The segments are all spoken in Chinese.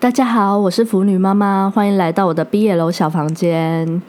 大家好，我是腐女妈妈，欢迎来到我的毕业楼小房间。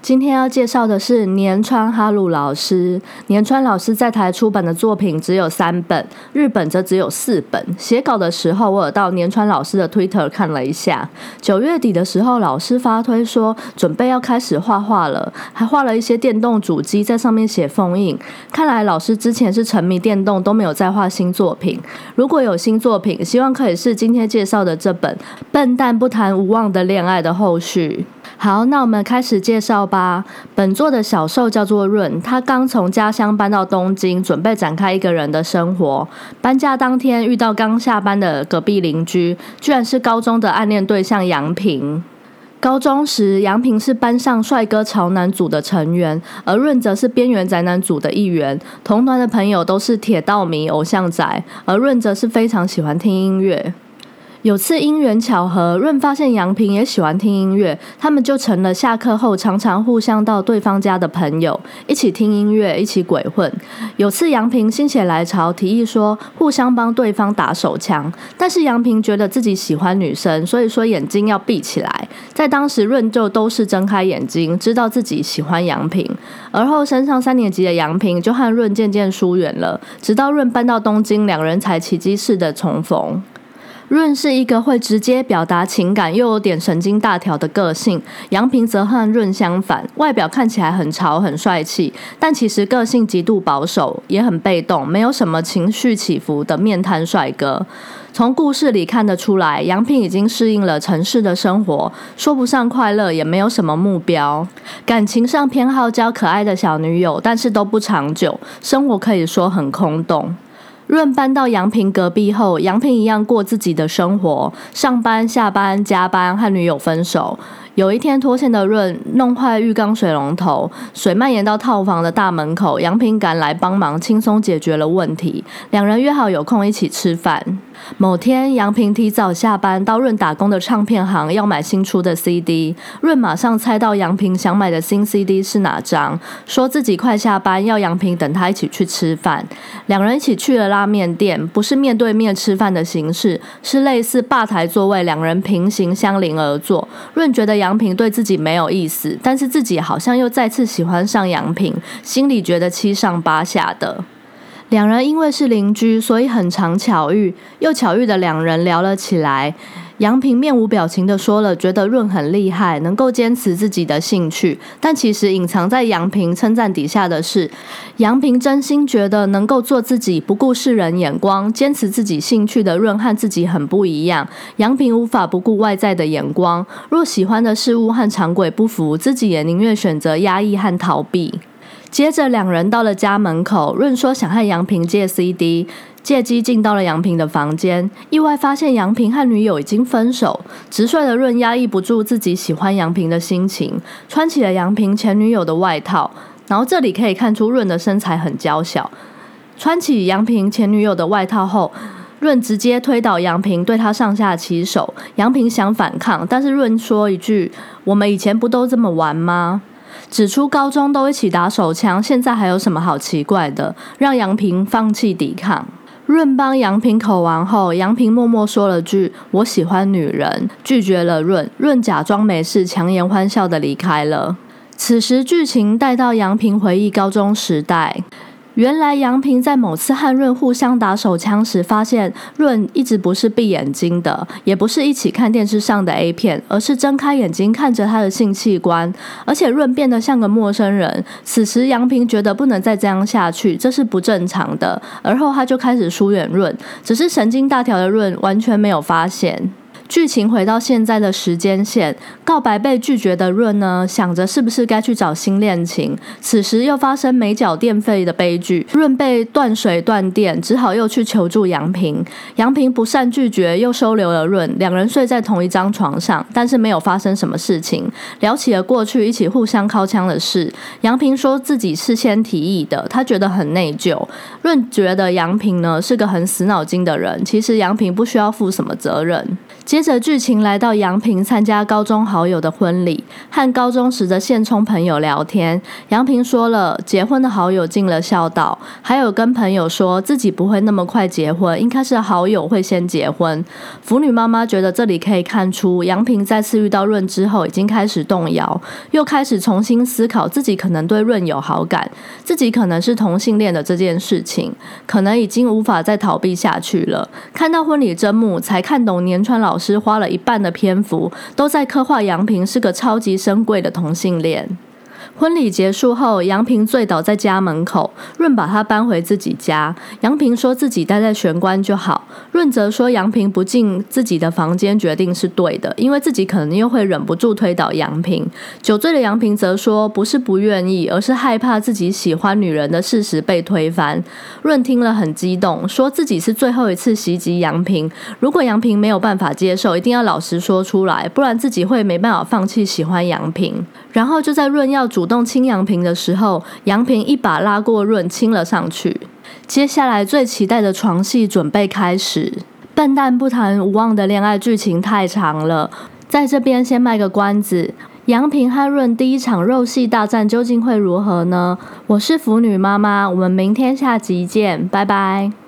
今天要介绍的是年川哈鲁老师。年川老师在台出版的作品只有三本，日本则只有四本。写稿的时候，我有到年川老师的 Twitter 看了一下。九月底的时候，老师发推说准备要开始画画了，还画了一些电动主机在上面写封印。看来老师之前是沉迷电动，都没有再画新作品。如果有新作品，希望可以是今天介绍的这本《笨蛋不谈无望的恋爱》的后续。好，那我们开始介绍吧。本作的小受叫做润，他刚从家乡搬到东京，准备展开一个人的生活。搬家当天遇到刚下班的隔壁邻居，居然是高中的暗恋对象杨平。高中时，杨平是班上帅哥潮男组的成员，而润则是边缘宅男组的一员。同团的朋友都是铁道迷、偶像宅，而润则是非常喜欢听音乐。有次因缘巧合，润发现杨平也喜欢听音乐，他们就成了下课后常常互相到对方家的朋友，一起听音乐，一起鬼混。有次杨平心血来潮，提议说互相帮对方打手枪，但是杨平觉得自己喜欢女生，所以说眼睛要闭起来。在当时，润就都是睁开眼睛，知道自己喜欢杨平。而后升上三年级的杨平就和润渐渐疏远了，直到润搬到东京，两人才奇迹似的重逢。润是一个会直接表达情感又有点神经大条的个性，杨平则和润相反，外表看起来很潮很帅气，但其实个性极度保守，也很被动，没有什么情绪起伏的面瘫帅哥。从故事里看得出来，杨平已经适应了城市的生活，说不上快乐，也没有什么目标。感情上偏好交可爱的小女友，但是都不长久，生活可以说很空洞。润搬到杨平隔壁后，杨平一样过自己的生活，上班、下班、加班，和女友分手。有一天脱线的润弄坏浴缸水龙头，水蔓延到套房的大门口，杨平赶来帮忙，轻松解决了问题。两人约好有空一起吃饭。某天，杨平提早下班到润打工的唱片行要买新出的 CD，润马上猜到杨平想买的新 CD 是哪张，说自己快下班，要杨平等他一起去吃饭。两人一起去了拉面店，不是面对面吃饭的形式，是类似吧台座位，两人平行相邻而坐。润觉得杨杨平对自己没有意思，但是自己好像又再次喜欢上杨平，心里觉得七上八下的。两人因为是邻居，所以很常巧遇。又巧遇的两人聊了起来。杨平面无表情的说了，觉得润很厉害，能够坚持自己的兴趣。但其实隐藏在杨平称赞底下的是，杨平真心觉得能够做自己，不顾世人眼光，坚持自己兴趣的润和自己很不一样。杨平无法不顾外在的眼光，若喜欢的事物和常轨不符，自己也宁愿选择压抑和逃避。接着，两人到了家门口。润说想和杨平借 CD，借机进到了杨平的房间，意外发现杨平和女友已经分手。直率的润压抑不住自己喜欢杨平的心情，穿起了杨平前女友的外套。然后这里可以看出润的身材很娇小。穿起杨平前女友的外套后，润直接推倒杨平，对他上下其手。杨平想反抗，但是润说一句：“我们以前不都这么玩吗？”指出高中都一起打手枪，现在还有什么好奇怪的？让杨平放弃抵抗。润帮杨平口完后，杨平默默说了句“我喜欢女人”，拒绝了润。润假装没事，强颜欢笑的离开了。此时剧情带到杨平回忆高中时代。原来杨平在某次和润互相打手枪时，发现润一直不是闭眼睛的，也不是一起看电视上的 A 片，而是睁开眼睛看着他的性器官，而且润变得像个陌生人。此时杨平觉得不能再这样下去，这是不正常的，而后他就开始疏远润，只是神经大条的润完全没有发现。剧情回到现在的时间线，告白被拒绝的润呢，想着是不是该去找新恋情。此时又发生没缴电费的悲剧，润被断水断电，只好又去求助杨平。杨平不善拒绝，又收留了润，两人睡在同一张床上，但是没有发生什么事情。聊起了过去一起互相靠枪的事，杨平说自己事先提议的，他觉得很内疚。润觉得杨平呢是个很死脑筋的人，其实杨平不需要负什么责任。接着剧情来到杨平参加高中好友的婚礼，和高中时的现充朋友聊天。杨平说了结婚的好友尽了孝道，还有跟朋友说自己不会那么快结婚，应该是好友会先结婚。腐女妈妈觉得这里可以看出，杨平再次遇到润之后，已经开始动摇，又开始重新思考自己可能对润有好感，自己可能是同性恋的这件事情，可能已经无法再逃避下去了。看到婚礼真幕，才看懂年川老师花了一半的篇幅都在刻画杨平是个超级深贵的同性恋。婚礼结束后，杨平醉倒在家门口，润把他搬回自己家。杨平说自己待在玄关就好，润则说杨平不进自己的房间决定是对的，因为自己可能又会忍不住推倒杨平。酒醉的杨平则说不是不愿意，而是害怕自己喜欢女人的事实被推翻。润听了很激动，说自己是最后一次袭击杨平，如果杨平没有办法接受，一定要老实说出来，不然自己会没办法放弃喜欢杨平。然后就在润要主动亲杨平的时候，杨平一把拉过润亲了上去。接下来最期待的床戏准备开始。笨蛋不谈无望的恋爱剧情太长了，在这边先卖个关子。杨平和润第一场肉戏大战究竟会如何呢？我是腐女妈妈，我们明天下集见，拜拜。